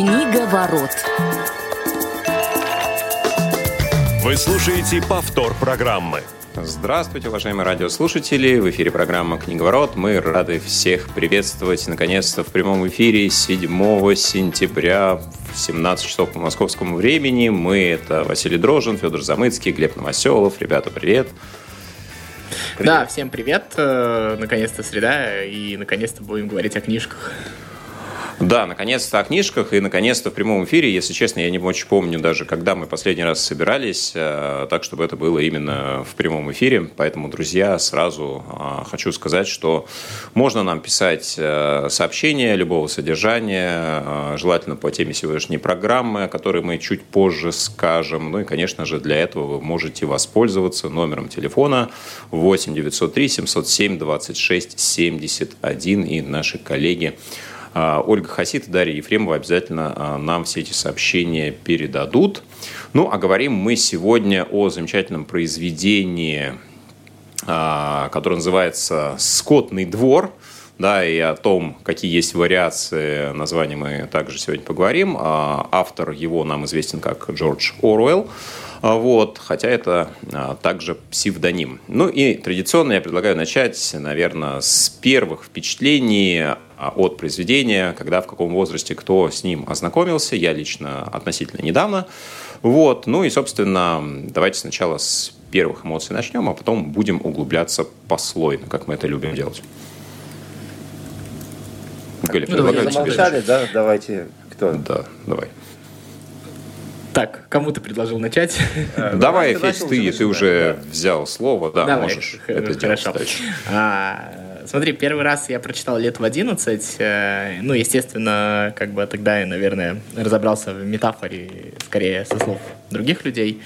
Книга ворот. Вы слушаете повтор программы. Здравствуйте, уважаемые радиослушатели! В эфире программа «Книговорот». Мы рады всех приветствовать, наконец-то, в прямом эфире 7 сентября в 17 часов по московскому времени. Мы — это Василий Дрожин, Федор Замыцкий, Глеб Новоселов. Ребята, привет! привет. Да, всем привет! Э, наконец-то среда, и наконец-то будем говорить о книжках. Да, наконец-то о книжках и наконец-то в прямом эфире. Если честно, я не очень помню даже, когда мы последний раз собирались, э, так, чтобы это было именно в прямом эфире. Поэтому, друзья, сразу э, хочу сказать, что можно нам писать э, сообщения любого содержания, желательно по теме сегодняшней программы, о которой мы чуть позже скажем. Ну и, конечно же, для этого вы можете воспользоваться номером телефона 8 903 707 26 71 и наши коллеги Ольга Хасит и Дарья Ефремова обязательно а, нам все эти сообщения передадут. Ну, а говорим мы сегодня о замечательном произведении, а, которое называется «Скотный двор», да, и о том, какие есть вариации названия мы также сегодня поговорим. Автор его нам известен как Джордж Оруэлл. Вот, хотя это также псевдоним. Ну и традиционно я предлагаю начать, наверное, с первых впечатлений а, от произведения, когда, в каком возрасте кто с ним ознакомился. Я лично относительно недавно. Вот. Ну и, собственно, давайте сначала с первых эмоций начнем, а потом будем углубляться послойно, как мы это любим делать. Галя, ну, давайте, замолчали, да? Давайте, кто? Да, давай. Так, кому ты предложил начать? Э, давай, Федь, ты, ты уже взял слово, да, можешь это сделать. Хорошо. Смотри, первый раз я прочитал лет в 11. Э, ну, естественно, как бы тогда я, наверное, разобрался в метафоре скорее со слов других людей.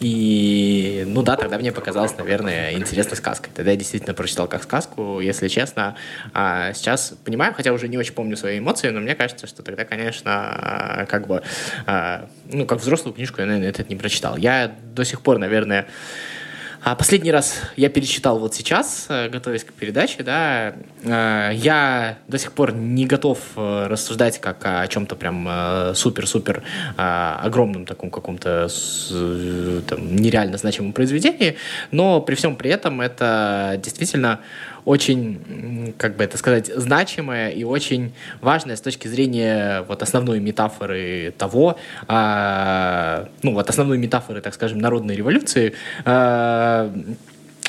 И, ну да, тогда мне показалось, наверное, интересной сказкой. Тогда я действительно прочитал как сказку, если честно. А сейчас понимаю, хотя уже не очень помню свои эмоции, но мне кажется, что тогда, конечно, как бы, а, ну, как взрослую книжку я, наверное, этот не прочитал. Я до сих пор, наверное, а последний раз я перечитал вот сейчас, э, готовясь к передаче, да, э, я до сих пор не готов э, рассуждать как о чем-то прям супер-супер огромном таком каком-то нереально значимом произведении, но при всем при этом это действительно очень, как бы это сказать, значимое и очень важное с точки зрения вот основной метафоры того, а, ну вот основной метафоры, так скажем, народной революции, а,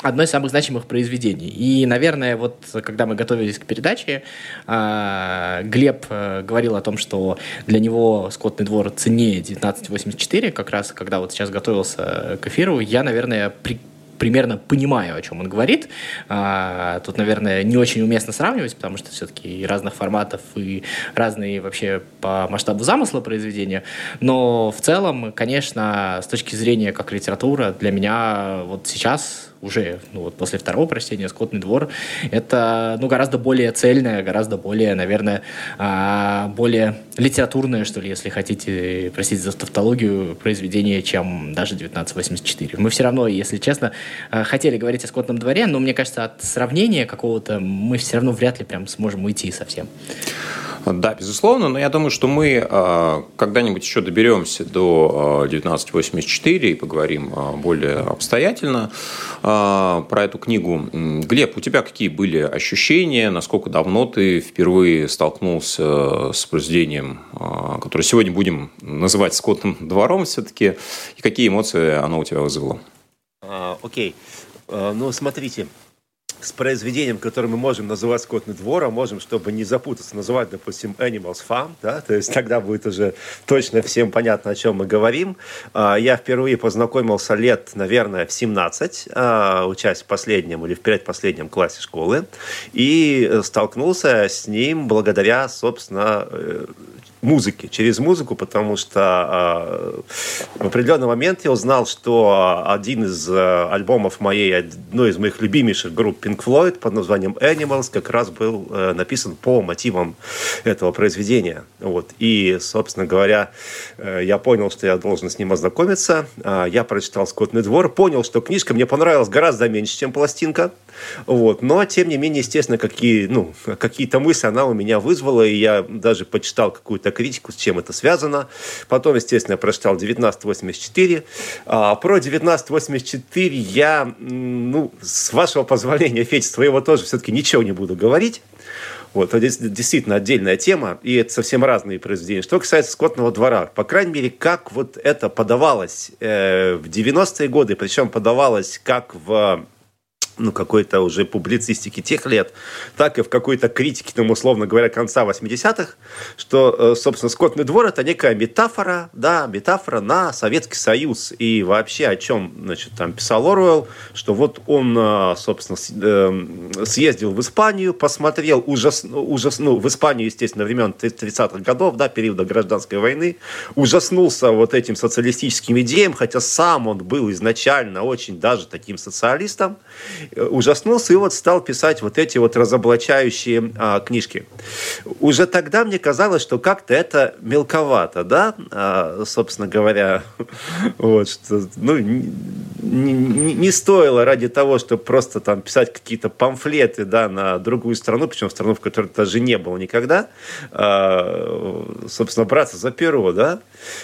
одно из самых значимых произведений. И, наверное, вот когда мы готовились к передаче, э, Глеб э, говорил о том, что для него «Скотный двор» ценнее 1984, как раз когда вот сейчас готовился к эфиру, я, наверное, при, примерно понимаю, о чем он говорит. А, тут, наверное, не очень уместно сравнивать, потому что все-таки разных форматов, и разные вообще по масштабу замысла произведения. Но в целом, конечно, с точки зрения как литература, для меня вот сейчас уже ну, вот после второго прочтения «Скотный двор» это ну, гораздо более цельное, гораздо более, наверное, а, более литературное, что ли, если хотите, простите за тавтологию, произведение, чем даже 1984. Мы все равно, если честно, а, хотели говорить о «Скотном дворе», но мне кажется, от сравнения какого-то мы все равно вряд ли прям сможем уйти совсем. Да, безусловно, но я думаю, что мы э, когда-нибудь еще доберемся до э, 1984 и поговорим э, более обстоятельно про эту книгу. Глеб, у тебя какие были ощущения? Насколько давно ты впервые столкнулся с произведением, которое сегодня будем называть «Скотным двором» все-таки? И какие эмоции оно у тебя вызвало? Окей. Okay. ну, смотрите, с произведением, которое мы можем называть «Скотный двор», а можем, чтобы не запутаться, называть, допустим, «Animals Farm», да, то есть тогда будет уже точно всем понятно, о чем мы говорим. А, я впервые познакомился лет, наверное, в 17, а, учась в последнем или в предпоследнем классе школы, и столкнулся с ним благодаря, собственно, э, музыки, через музыку, потому что э, в определенный момент я узнал, что один из э, альбомов моей, одной из моих любимейших групп Pink Floyd под названием Animals как раз был э, написан по мотивам этого произведения. Вот. И, собственно говоря, э, я понял, что я должен с ним ознакомиться. Э, я прочитал «Скотный двор», понял, что книжка мне понравилась гораздо меньше, чем пластинка. Вот. Но, тем не менее, естественно, какие, ну, какие-то мысли она у меня вызвала, и я даже почитал какую-то критику, с чем это связано. Потом, естественно, я прочитал 1984. А, про 1984 я, ну, с вашего позволения, Федь, своего тоже все-таки ничего не буду говорить. Вот, это действительно отдельная тема, и это совсем разные произведения. Что касается «Скотного двора», по крайней мере, как вот это подавалось э, в 90-е годы, причем подавалось как в ну, какой-то уже публицистики тех лет, так и в какой-то критике, там, условно говоря, конца 80-х, что, э, собственно, «Скотный двор» — это некая метафора, да, метафора на Советский Союз. И вообще о чем, значит, там писал Оруэлл, что вот он, э, собственно, э, съездил в Испанию, посмотрел ужас, ужас, ну, в Испанию, естественно, времен 30-х годов, да, периода гражданской войны, ужаснулся вот этим социалистическим идеям, хотя сам он был изначально очень даже таким социалистом, ужаснулся и вот стал писать вот эти вот разоблачающие а, книжки. Уже тогда мне казалось, что как-то это мелковато, да, а, собственно говоря, вот, что, ну, не, не, не стоило ради того, чтобы просто там писать какие-то памфлеты, да, на другую страну, причем страну, в которой даже не было никогда, а, собственно, браться за перо, да,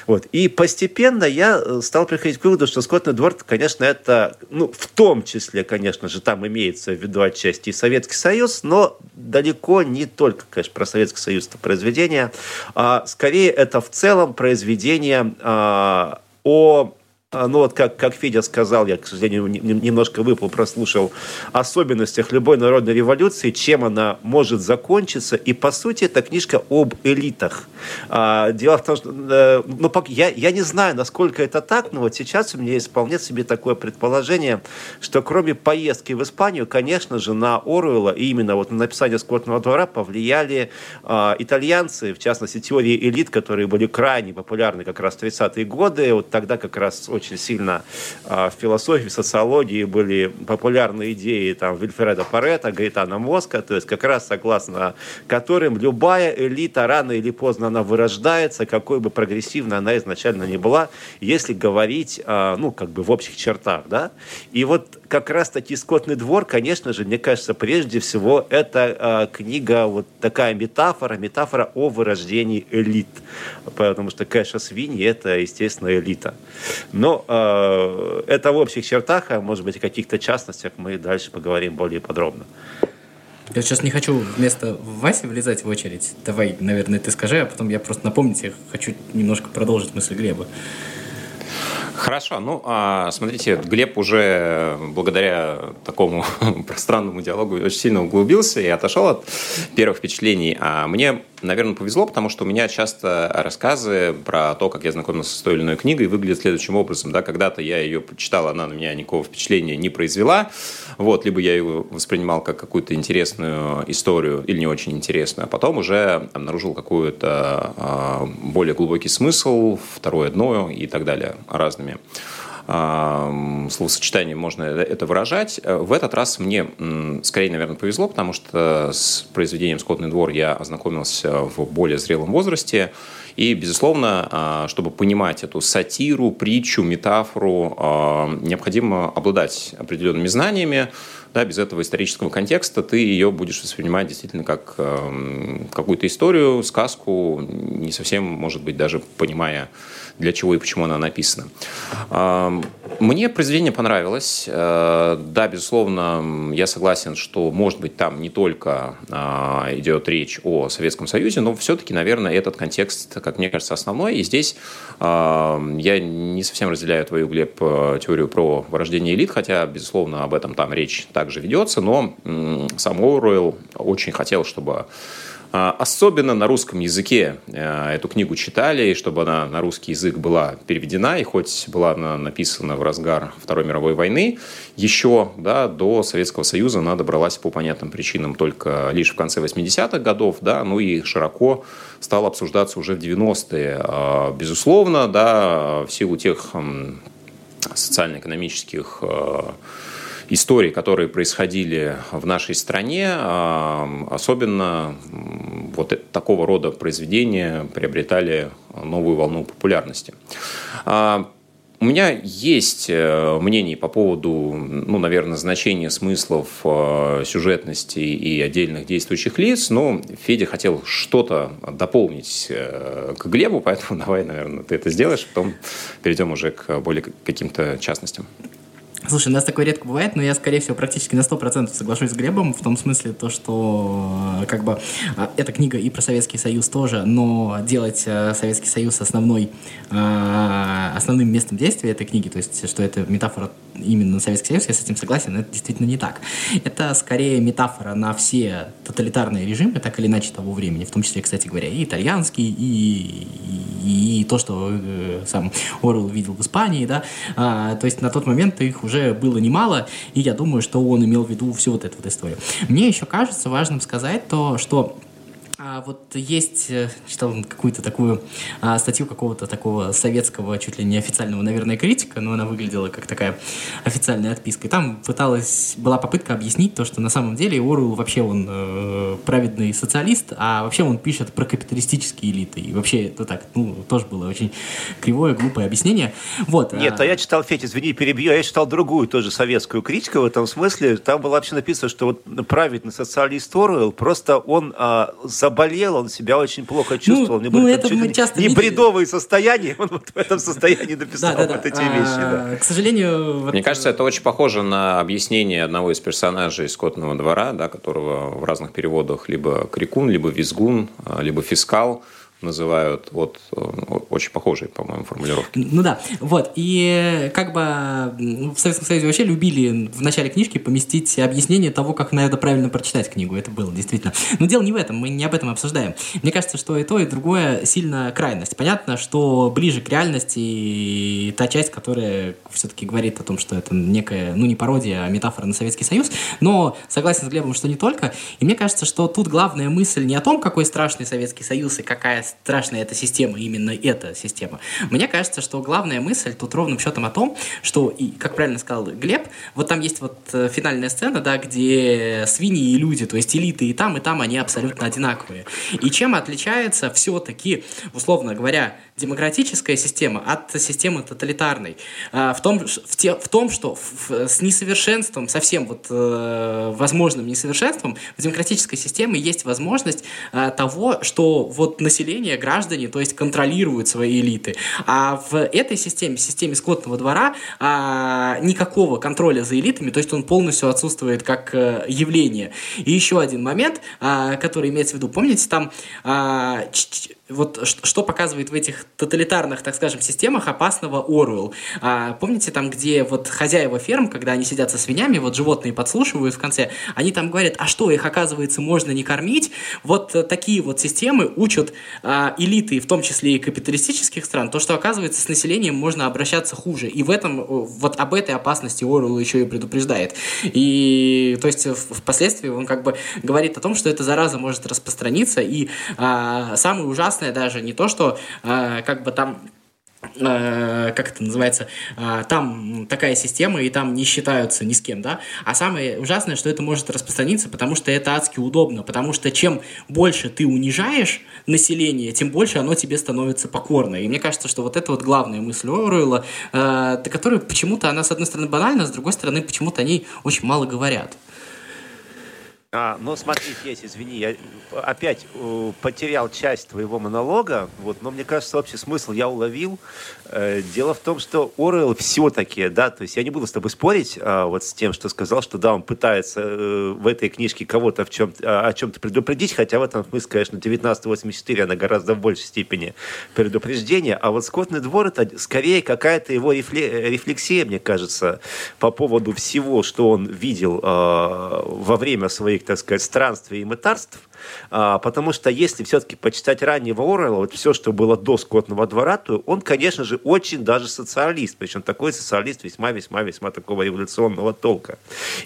вот. И постепенно я стал приходить к выводу, что Скотный двор, конечно, это, ну, в том числе, конечно же, там имеется в виду отчасти и Советский Союз, но далеко не только, конечно, про Советский Союз это произведение, а скорее это в целом произведение а, о ну вот как, как Федя сказал, я, к сожалению, немножко выпал, прослушал, особенностях любой народной революции, чем она может закончиться. И, по сути, это книжка об элитах. А, дело в том, что э, ну, я, я не знаю, насколько это так, но вот сейчас у меня есть вполне себе такое предположение, что кроме поездки в Испанию, конечно же, на Оруэлла и именно вот на написание «Скотного двора» повлияли а, итальянцы, в частности, теории элит, которые были крайне популярны как раз в 30-е годы. Вот тогда как раз очень сильно а, в философии, в социологии были популярны идеи там Вильфреда Парета, Гаэтана Моска, то есть как раз согласно которым любая элита рано или поздно она вырождается, какой бы прогрессивной она изначально не была, если говорить, а, ну, как бы в общих чертах, да. И вот как раз-таки «Скотный двор», конечно же, мне кажется, прежде всего, это книга, вот такая метафора, метафора о вырождении элит. Потому что, конечно, свиньи – это, естественно, элита. Но но э, это в общих чертах, а может быть, о каких-то частностях мы дальше поговорим более подробно. Я сейчас не хочу вместо Васи влезать в очередь. Давай, наверное, ты скажи, а потом я просто напомнить, я хочу немножко продолжить мысль Глеба. Хорошо. Ну, а, смотрите, Глеб уже благодаря такому пространному диалогу очень сильно углубился и отошел от первых впечатлений. А мне наверное, повезло, потому что у меня часто рассказы про то, как я знакомился с той или иной книгой, выглядят следующим образом. Да, когда-то я ее читал, она на меня никакого впечатления не произвела. Вот, либо я ее воспринимал как какую-то интересную историю или не очень интересную, а потом уже обнаружил какой-то э, более глубокий смысл, второе дно и так далее разными словосочетанием можно это выражать. В этот раз мне скорее, наверное, повезло, потому что с произведением «Скотный двор» я ознакомился в более зрелом возрасте. И, безусловно, а, чтобы понимать эту сатиру, притчу, метафору, а, необходимо обладать определенными знаниями. Да, без этого исторического контекста ты ее будешь воспринимать действительно как какую-то историю, сказку, не совсем, может быть, даже понимая для чего и почему она написана. Мне произведение понравилось. Э, да, безусловно, я согласен, что, может быть, там не только а, идет речь о Советском Союзе, но все-таки, наверное, этот контекст, как мне кажется, основной. И здесь я не совсем разделяю твою, Глеб, э, теорию про вырождение элит, хотя, безусловно, об этом там речь также ведется, но сам Оруэлл очень хотел, чтобы особенно на русском языке э, эту книгу читали, чтобы она на русский язык была переведена, и хоть была она написана в разгар Второй мировой войны, еще да, до Советского Союза она добралась по понятным причинам только лишь в конце 80-х годов, да, ну и широко стала обсуждаться уже в 90-е. А, безусловно, да, в силу тех социально-экономических историй, которые происходили в нашей стране, а, особенно вот такого рода произведения приобретали новую волну популярности. А, У меня есть э, мнение по поводу, ну, наверное, значения смыслов, э, сюжетности и отдельных действующих лиц, но Федя хотел что-то дополнить э, к Глебу, поэтому давай, наверное, ты это сделаешь, потом перейдем уже к более каким-то частностям. Слушай, у нас такое редко бывает, но я, скорее всего, практически на 100% соглашусь с Глебом в том смысле, то, что как бы а, эта книга и про Советский Союз тоже, но делать э, Советский Союз основной, основным местом действия этой книги, то есть что это метафора именно на Советский Союз, я с этим согласен, это действительно не так. Это скорее метафора на все тоталитарные режимы, так или иначе, того времени, в том числе, кстати говоря, и итальянский, и, и, и то, что э, сам Орел видел в Испании, да, а, то есть на тот момент их уже было немало, и я думаю, что он имел в виду всю вот эту вот историю. Мне еще кажется важным сказать то, что а вот есть, э, читал какую-то такую а, статью какого-то такого советского, чуть ли не официального, наверное, критика, но она выглядела как такая официальная отписка. И там пыталась, была попытка объяснить то, что на самом деле Оруэлл вообще он э, праведный социалист, а вообще он пишет про капиталистические элиты. И вообще это так, ну, тоже было очень кривое, глупое объяснение. Вот. Нет, а, а я читал, Федь, извини, перебью, а я читал другую тоже советскую критику в этом смысле. Там было вообще написано, что вот праведный социалист Оруэлл, просто он а, за заболел, он себя очень плохо чувствовал. Ну, ну это мы часто не видели. бредовые состояния, он вот в этом состоянии написал да, да, вот эти а, вещи. Да. К сожалению... Вот... Мне кажется, это очень похоже на объяснение одного из персонажей «Скотного двора», да, которого в разных переводах либо Крикун, либо Визгун, а, либо Фискал – называют. Вот э, очень похожие, по-моему, формулировки. Ну да, вот. И как бы в Советском Союзе вообще любили в начале книжки поместить объяснение того, как надо правильно прочитать книгу. Это было действительно. Но дело не в этом, мы не об этом обсуждаем. Мне кажется, что и то, и другое сильно крайность. Понятно, что ближе к реальности та часть, которая все-таки говорит о том, что это некая, ну не пародия, а метафора на Советский Союз, но согласен с Глебом, что не только. И мне кажется, что тут главная мысль не о том, какой страшный Советский Союз и какая страшная эта система, именно эта система. Мне кажется, что главная мысль тут ровным счетом о том, что, и, как правильно сказал Глеб, вот там есть вот э, финальная сцена, да, где свиньи и люди, то есть элиты и там, и там, они абсолютно одинаковые. И чем отличается все-таки, условно говоря, демократическая система от системы тоталитарной? А, в том, в, те, в том что в, с несовершенством, совсем вот э, возможным несовершенством, в демократической системе есть возможность э, того, что вот население граждане, то есть контролируют свои элиты. А в этой системе, системе скотного двора, а, никакого контроля за элитами, то есть он полностью отсутствует как а, явление. И еще один момент, а, который имеется в виду, помните, там а, вот что показывает в этих тоталитарных, так скажем, системах опасного Оруэлл. А, помните там, где вот хозяева ферм, когда они сидят со свиньями, вот животные подслушивают в конце, они там говорят, а что, их, оказывается, можно не кормить? Вот э, такие вот системы учат а, элиты, в том числе и капиталистических стран, то, что, оказывается, с населением можно обращаться хуже. И в этом, вот об этой опасности Оруэлл еще и предупреждает. И, то есть, впоследствии он как бы говорит о том, что эта зараза может распространиться, и а, самый ужасный ужасное даже не то, что э, как бы там э, как это называется, э, там такая система, и там не считаются ни с кем, да, а самое ужасное, что это может распространиться, потому что это адски удобно, потому что чем больше ты унижаешь население, тем больше оно тебе становится покорно, и мне кажется, что вот это вот главная мысль Оруэлла, которая почему-то, она с одной стороны банальна, с другой стороны почему-то о ней очень мало говорят. А, ну смотри, есть, извини, я опять э, потерял часть твоего монолога, вот, но мне кажется, общий смысл я уловил. Э, дело в том, что Орел все-таки, да, то есть я не буду с тобой спорить э, вот с тем, что сказал, что да, он пытается э, в этой книжке кого-то в чем, э, о чем-то предупредить, хотя в этом смысле, конечно, 1984 она гораздо в большей степени предупреждение, а вот «Скотный двор» это скорее какая-то его рефлексия, мне кажется, по поводу всего, что он видел э, во время своих своих, так сказать, странствий и мытарств, а, потому что если все-таки почитать раннего Орвелла, вот все, что было до скотного двора, то он, конечно же, очень даже социалист, причем такой социалист весьма-весьма-весьма такого революционного толка.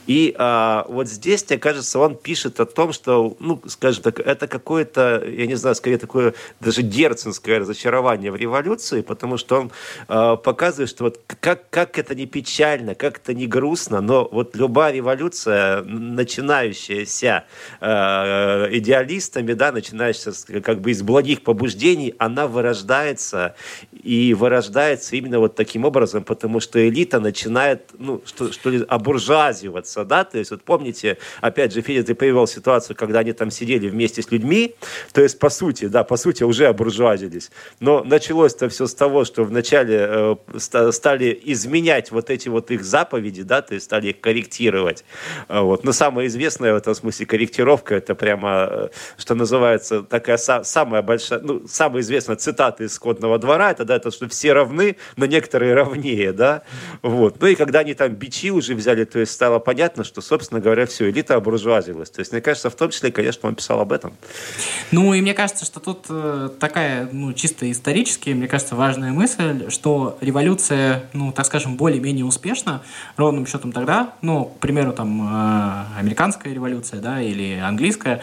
И а, вот здесь, мне кажется, он пишет о том, что, ну, скажем так, это какое-то, я не знаю, скорее такое даже герценское разочарование в революции, потому что он а, показывает, что вот как, как это не печально, как это не грустно, но вот любая революция, начинающая рождающаяся э, идеалистами, да, начинающая как бы из благих побуждений, она вырождается и вырождается именно вот таким образом, потому что элита начинает, ну, что, что ли, обуржуазиваться, да, то есть вот помните, опять же, Федя, ты привел ситуацию, когда они там сидели вместе с людьми, то есть по сути, да, по сути уже обуржуазились, но началось-то все с того, что вначале э, стали изменять вот эти вот их заповеди, да, то есть стали их корректировать, вот, но самое известное в этом смысле корректировка, это прямо, что называется, такая самая большая, ну, самая известная цитата из «Скотного двора», это, да, это, что все равны, но некоторые равнее, да, вот. Ну и когда они там бичи уже взяли, то есть стало понятно, что, собственно говоря, все, элита обуржуазилась. То есть, мне кажется, в том числе, конечно, он писал об этом. Ну и мне кажется, что тут э, такая, ну, чисто исторически, мне кажется, важная мысль, что революция, ну, так скажем, более-менее успешна, ровным счетом тогда, ну, к примеру, там, э, американская революция, да, или английская,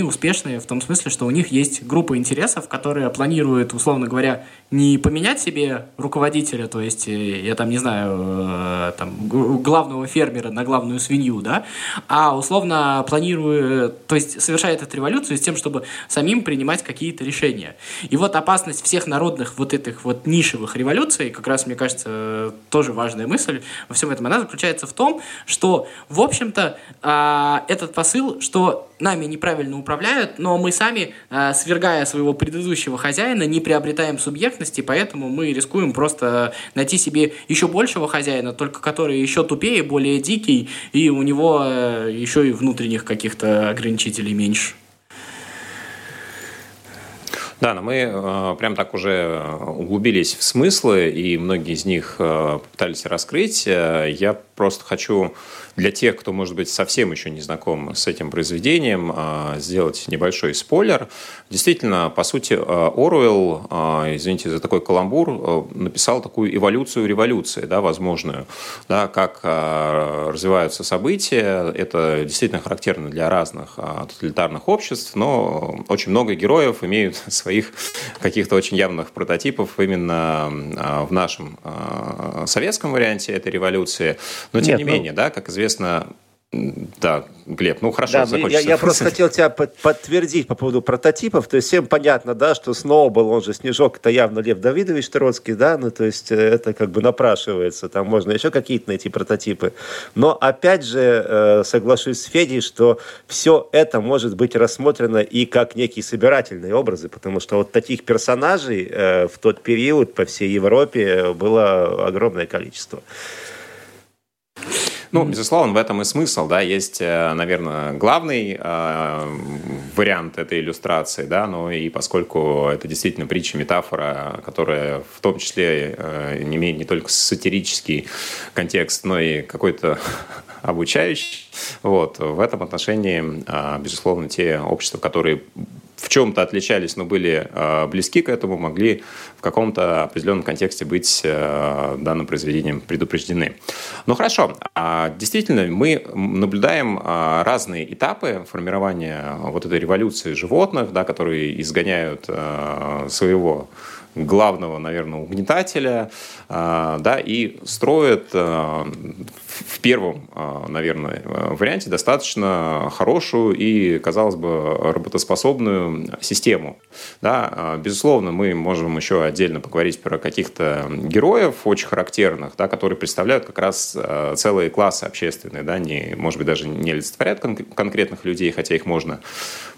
успешны в том смысле, что у них есть группа интересов, которые планируют, условно говоря, не поменять себе руководителя, то есть, э, я там не знаю, э, там, главного фермера на главную свинью, да, а условно планирует, то есть совершает эту революцию с тем, чтобы самим принимать какие-то решения. И вот опасность всех народных вот этих вот нишевых революций, как раз, мне кажется, тоже важная мысль во всем этом, она заключается в том, что, в общем-то, а, этот посыл, что нами неправильно управляют, но мы сами, а, свергая своего предыдущего хозяина, не приобретаем субъектности, поэтому мы рискуем просто найти себе еще большего хозяина, только который еще тупее, более дикий, и у него э, еще и внутренних каких-то ограничителей меньше. Да, но мы э, прям так уже углубились в смыслы, и многие из них э, пытались раскрыть. Э, я просто хочу для тех, кто, может быть, совсем еще не знаком с этим произведением, сделать небольшой спойлер. Действительно, по сути, Оруэлл, извините за такой каламбур, написал такую эволюцию революции, да, возможную, да, как развиваются события. Это действительно характерно для разных тоталитарных обществ, но очень много героев имеют своих каких-то очень явных прототипов именно в нашем советском варианте этой революции. Но тем Нет, не ну... менее, да, как известно, да, Глеб, ну хорошо, да, закончится. Я, я просто хотел тебя подтвердить по поводу прототипов. То есть всем понятно, да, что Сноубол, он же Снежок, это явно Лев Давидович Троцкий, да, ну то есть э, это как бы напрашивается. Там можно еще какие-то найти прототипы. Но опять же, э, соглашусь с Федей, что все это может быть рассмотрено и как некие собирательные образы, потому что вот таких персонажей э, в тот период по всей Европе было огромное количество. Ну, безусловно, в этом и смысл, да, есть, э, наверное, главный э, вариант этой иллюстрации, да, но и поскольку это действительно притча, метафора, которая в том числе э, не имеет не только сатирический контекст, но и какой-то обучающий, вот, в этом отношении, э, безусловно, те общества, которые в чем-то отличались, но были э, близки к этому, могли в каком-то определенном контексте быть э, данным произведением предупреждены. Ну хорошо, а, действительно, мы наблюдаем э, разные этапы формирования вот этой революции животных, да, которые изгоняют своего главного, наверное, угнетателя, а, да, и строят а, в первом, а, наверное, варианте достаточно хорошую и, казалось бы, работоспособную систему. Да, безусловно, мы можем еще отдельно поговорить про каких-то героев очень характерных, да, которые представляют как раз целые классы общественные, да, не, может быть, даже не олицетворяют кон- конкретных людей, хотя их можно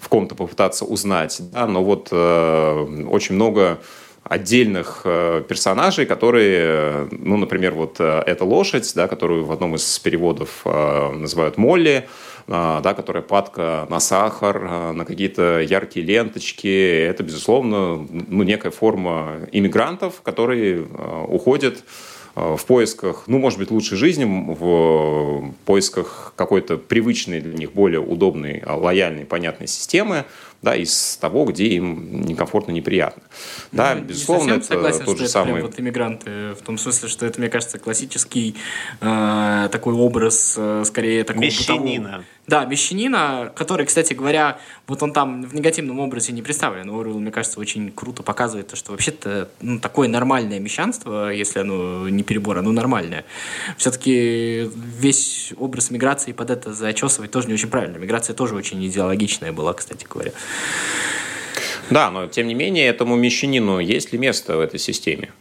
в ком-то попытаться узнать, да, но вот э, очень много отдельных э, персонажей, которые, ну, например, вот э, эта лошадь, да, которую в одном из переводов э, называют Молли, да, которая падка на сахар, на какие-то яркие ленточки. Это, безусловно, ну, некая форма иммигрантов, которые уходят в поисках, ну, может быть, лучшей жизни, в поисках какой-то привычной для них, более удобной, лояльной, понятной системы, да, из того, где им некомфортно, неприятно. Да, ну, безусловно, это согласен, тот же это самый... вот иммигранты, в том смысле, что это, мне кажется, классический э, такой образ, э, скорее такого Мещанина. Да, Мещанина, который, кстати говоря, вот он там в негативном образе не представлен. Оруэлл, мне кажется, очень круто показывает то, что вообще-то ну, такое нормальное мещанство, если оно не перебор, оно нормальное. Все-таки весь образ миграции под это зачесывать тоже не очень правильно. Миграция тоже очень идеологичная была, кстати говоря. Да, но тем не менее этому мещанину есть ли место в этой системе?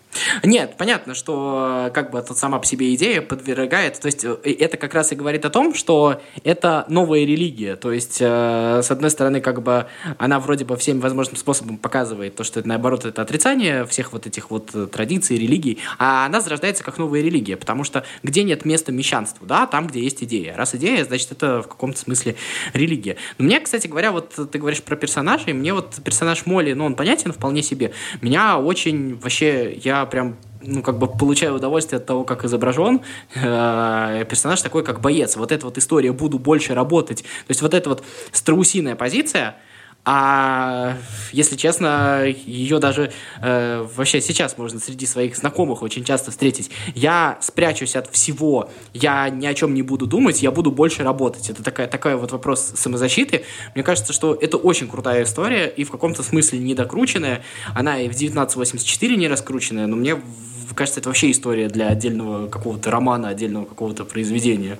Нет, понятно, что как бы тут сама по себе идея подвергает, то есть э, это как раз и говорит о том, что это новая религия, то есть э, с одной стороны как бы она вроде бы всеми возможным способом показывает то, что это наоборот это отрицание всех вот этих вот э, традиций, религий, а она зарождается как новая религия, потому что где нет места мещанству, да, там, где есть идея. Раз идея, значит это в каком-то смысле религия. Но мне, кстати говоря, вот ты говоришь про персонажей, мне вот персонаж Молли, ну он понятен вполне себе, меня очень вообще, я прям ну, как бы получаю удовольствие от того, как изображен э, персонаж такой, как боец. Вот эта вот история «буду больше работать». То есть вот эта вот страусиная позиция – а если честно, ее даже э, вообще сейчас можно среди своих знакомых очень часто встретить. Я спрячусь от всего, я ни о чем не буду думать, я буду больше работать. Это такая, такой вот вопрос самозащиты. Мне кажется, что это очень крутая история и в каком-то смысле недокрученная. Она и в 1984 не раскрученная, но мне кажется, это вообще история для отдельного какого-то романа, отдельного какого-то произведения.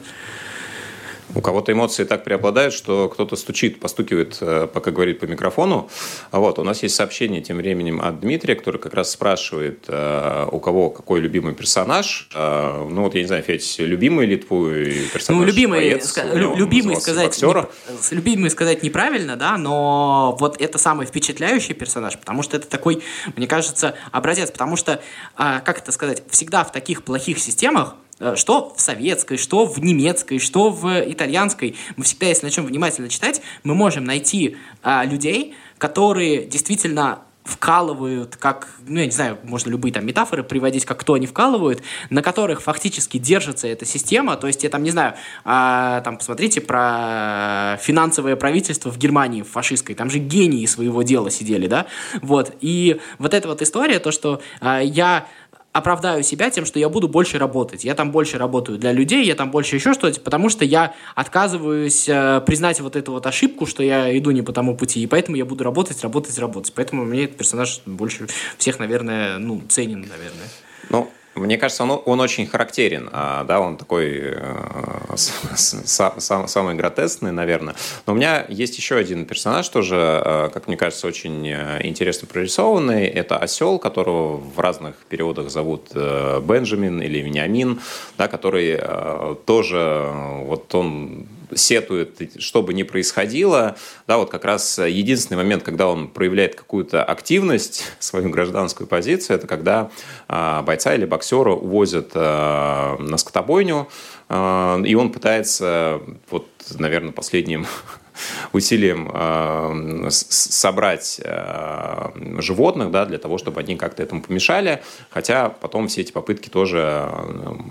У кого-то эмоции так преобладают, что кто-то стучит, постукивает, э, пока говорит по микрофону. Вот, у нас есть сообщение тем временем от Дмитрия, который как раз спрашивает, э, у кого какой любимый персонаж. Э, ну вот, я не знаю, Федь, любимый ли твой персонаж? Ну, любимый, боец, ска- любимый, сказать, не, любимый сказать неправильно, да, но вот это самый впечатляющий персонаж, потому что это такой, мне кажется, образец, потому что, а, как это сказать, всегда в таких плохих системах что в советской, что в немецкой, что в итальянской. Мы всегда, если начнем внимательно читать, мы можем найти а, людей, которые действительно вкалывают, как, ну, я не знаю, можно любые там метафоры приводить, как кто они вкалывают, на которых фактически держится эта система, то есть я там, не знаю, а, там, посмотрите про финансовое правительство в Германии фашистской, там же гении своего дела сидели, да, вот, и вот эта вот история, то, что а, я оправдаю себя тем, что я буду больше работать. Я там больше работаю для людей, я там больше еще что-то, потому что я отказываюсь э, признать вот эту вот ошибку, что я иду не по тому пути, и поэтому я буду работать, работать, работать. Поэтому мне этот персонаж больше всех, наверное, ну, ценен, наверное. Ну, мне кажется, он, он очень характерен, а, да, он такой э, самый гротескный, наверное. Но у меня есть еще один персонаж тоже, э, как мне кажется, очень э, интересно прорисованный. Это осел, которого в разных переводах зовут Бенджамин или Вениамин, да, который тоже, вот он сетует, что бы ни происходило, да, вот как раз единственный момент, когда он проявляет какую-то активность, свою гражданскую позицию, это когда э, бойца или боксера увозят э, на скотобойню, э, и он пытается, вот, наверное, последним усилием э, собрать э, животных, да, для того, чтобы они как-то этому помешали, хотя потом все эти попытки тоже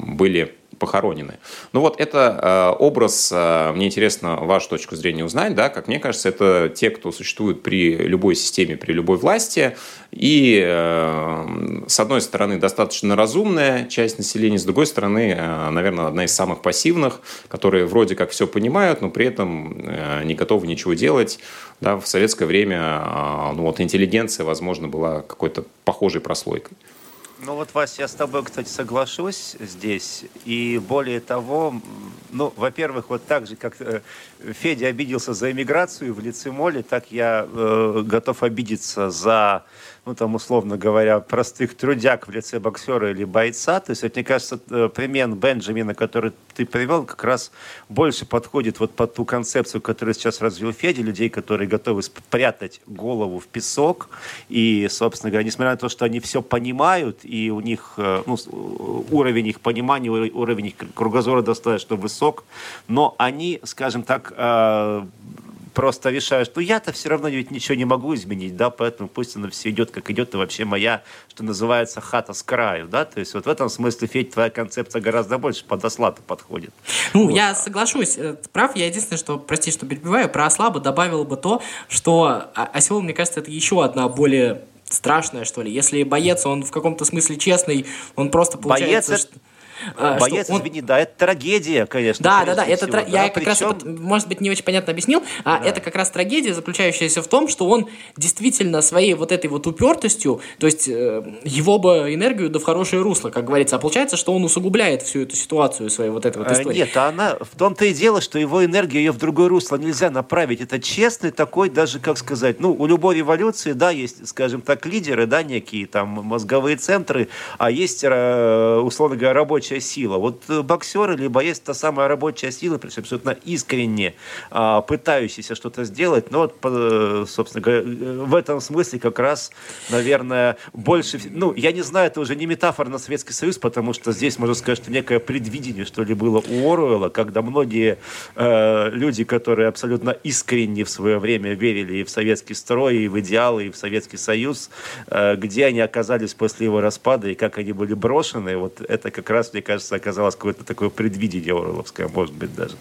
были похоронены. Ну вот это э, образ, э, мне интересно вашу точку зрения узнать, да, как мне кажется, это те, кто существует при любой системе, при любой власти, и э, с одной стороны достаточно разумная часть населения, с другой стороны, наверное, одна из самых пассивных, которые вроде как все понимают, но при этом не готовы ничего делать. Да, в советское время ну вот интеллигенция, возможно, была какой-то похожей прослойкой. Ну вот, Вася, я с тобой, кстати, соглашусь здесь. И более того, ну, во-первых, вот так же, как э, Федя обиделся за иммиграцию в лице Моли, так я э, готов обидеться за ну, там, условно говоря, простых трудяг в лице боксера или бойца. То есть, вот, мне кажется, э, пример Бенджамина, который ты привел, как раз больше подходит вот под ту концепцию, которую сейчас развил Федя, людей, которые готовы спрятать голову в песок. И, собственно говоря, несмотря на то, что они все понимают, и у них э, ну, уровень их понимания, уровень их кругозора достаточно высок, но они, скажем так, э, просто решаю, что я-то все равно ведь ничего не могу изменить, да, поэтому пусть оно все идет, как идет, и вообще моя, что называется, хата с краю, да, то есть вот в этом смысле, Федь, твоя концепция гораздо больше под осла-то подходит. Ну, вот. я соглашусь, э, прав, я единственное, что, прости, что перебиваю, про осла бы добавил бы то, что осел, мне кажется, это еще одна более страшная, что ли. Если боец, он в каком-то смысле честный, он просто получается... Боец, что... а, Боец, он... извини, да, это трагедия, конечно. Да, да, да, это всего, да? я Причем... как раз, может быть, не очень понятно объяснил, а да. это как раз трагедия, заключающаяся в том, что он действительно своей вот этой вот упертостью, то есть э, его бы энергию да в хорошее русло, как говорится, а получается, что он усугубляет всю эту ситуацию своей вот этой вот а, истории. Нет, а она, в том-то и дело, что его энергию ее в другое русло нельзя направить. Это честный такой, даже, как сказать, ну, у любой революции, да, есть, скажем так, лидеры, да, некие там мозговые центры, а есть, э, условно говоря, рабочая сила. Вот э, боксеры либо есть та самая рабочая сила, причем абсолютно искренне а, пытающийся что-то сделать, но вот, э, собственно говоря, в этом смысле как раз, наверное, больше, ну, я не знаю, это уже не метафора на Советский Союз, потому что здесь, можно сказать, что некое предвидение, что ли, было у Оруэлла, когда многие э, люди, которые абсолютно искренне в свое время верили и в советский строй, и в идеалы, и в Советский Союз, э, где они оказались после его распада, и как они были брошены, вот это как раз, мне кажется, оказалось какое-то такое предвидение Оруэлловское, может быть, даже.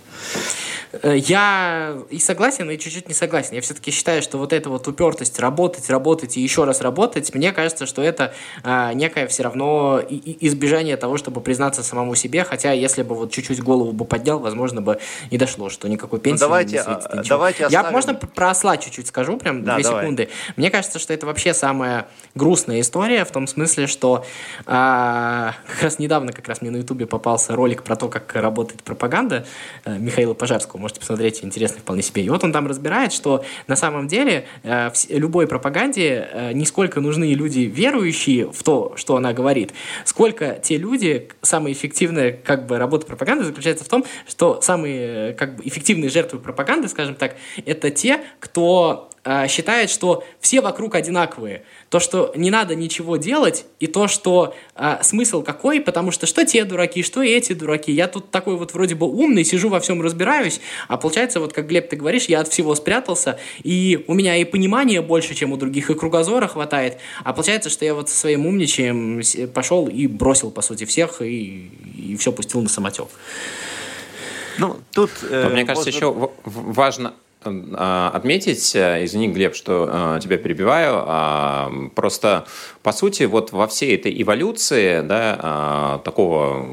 Э, я и согласен, и чуть-чуть не согласен. Я все-таки считаю, что вот эта вот упертость работать, работать и еще раз работать, мне кажется, что это а, некое все равно и, и избежание того, чтобы признаться самому себе, хотя если бы вот чуть-чуть голову бы поднял, возможно бы и дошло, что никакой ну, пенсии ну, давайте, не светит. А, давайте оставим... Я, можно про осла чуть-чуть скажу, прям да, две давай. секунды. Мне кажется, что это вообще самая грустная история, в том смысле, что а, как раз недавно как раз мне на ютубе попался ролик про то, как работает пропаганда а, Михаила Пожарского можете посмотреть, интересный вполне себе. И вот он там разбирает, что на самом деле э, в любой пропаганде э, не сколько нужны люди верующие в то, что она говорит, сколько те люди, самая эффективная как бы работа пропаганды заключается в том, что самые как бы эффективные жертвы пропаганды, скажем так, это те, кто э, считает, что все вокруг одинаковые. То, что не надо ничего делать, и то, что э, смысл какой, потому что что те дураки, что эти дураки. Я тут такой вот вроде бы умный, сижу во всем разбираюсь, а получается, вот как Глеб, ты говоришь, я от всего спрятался, и у меня и понимания больше, чем у других, и кругозора хватает. А получается, что я вот со своим умничаем пошел и бросил, по сути, всех, и, и все пустил на самотек. Ну, тут... Э, Мне кажется, можно... еще важно а, отметить, э, извини, Глеб, что э, тебя перебиваю, а, просто по сути вот во всей этой эволюции да, а, такого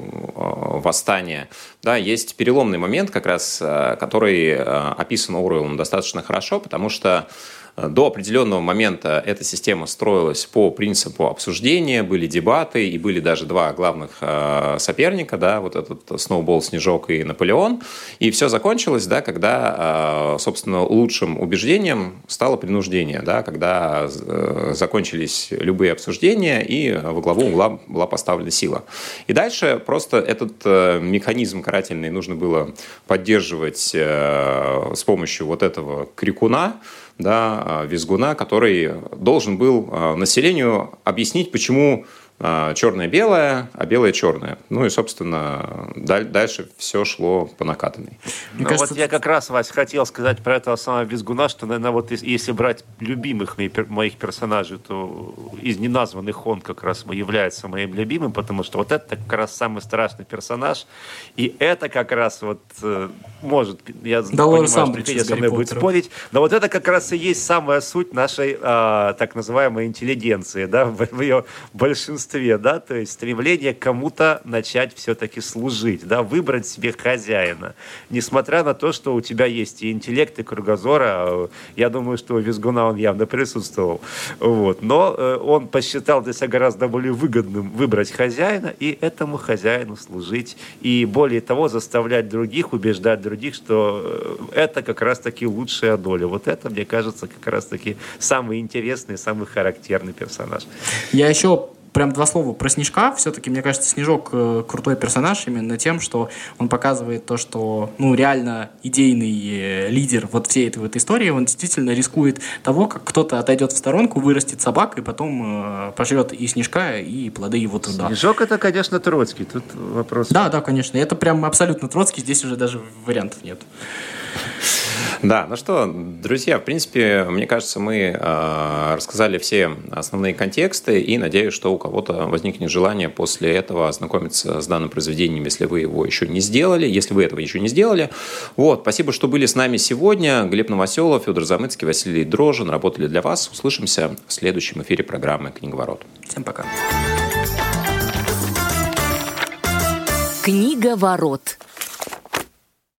восстания да, есть переломный момент как раз, э, который описан Оруэллом достаточно хорошо, потому что до определенного момента эта система строилась по принципу обсуждения, были дебаты, и были даже два главных э, соперника, да, вот этот Сноубол, Снежок и Наполеон. И все закончилось, да, когда, э, собственно, лучшим убеждением стало принуждение, да, когда э, закончились любые обсуждения, и во главу угла была поставлена сила. И дальше просто этот механизм карательный нужно было поддерживать с помощью вот этого крикуна, да, а, визгуна, который должен был а, населению объяснить, почему черное-белое, а белое-черное. Ну и, собственно, дальше все шло по накатанной. Ну кажется, вот я как раз, Вась, хотел сказать про этого самого Визгуна, что, наверное, вот если брать любимых моих персонажей, то из неназванных он как раз является моим любимым, потому что вот это как раз самый страшный персонаж, и это как раз вот, э, может, я да понимаю, сам что Федя со мной будет спорить, но вот это как раз и есть самая суть нашей а, так называемой интеллигенции, да, в, в ее большинстве большинстве, да, то есть стремление кому-то начать все-таки служить, да, выбрать себе хозяина. Несмотря на то, что у тебя есть и интеллект, и кругозор, а я думаю, что у Визгуна он явно присутствовал. Вот. Но э, он посчитал для себя гораздо более выгодным выбрать хозяина и этому хозяину служить. И более того, заставлять других, убеждать других, что э, это как раз-таки лучшая доля. Вот это, мне кажется, как раз-таки самый интересный, самый характерный персонаж. Я еще прям два слова про Снежка. Все-таки, мне кажется, Снежок э, крутой персонаж именно тем, что он показывает то, что, ну, реально идейный э, лидер вот всей этой вот истории, он действительно рискует того, как кто-то отойдет в сторонку, вырастет собак, и потом э, пожрет и Снежка, и плоды его труда. Снежок это, конечно, Троцкий, тут вопрос. Да, да, конечно, это прям абсолютно Троцкий, здесь уже даже вариантов нет. Да, ну что, друзья, в принципе, мне кажется, мы э, рассказали все основные контексты, и надеюсь, что у кого-то возникнет желание после этого ознакомиться с данным произведением, если вы его еще не сделали, если вы этого еще не сделали. Вот, спасибо, что были с нами сегодня. Глеб Новоселов, Федор Замыцкий, Василий Дрожин работали для вас. Услышимся в следующем эфире программы «Книговорот». Всем пока. Книга ворот.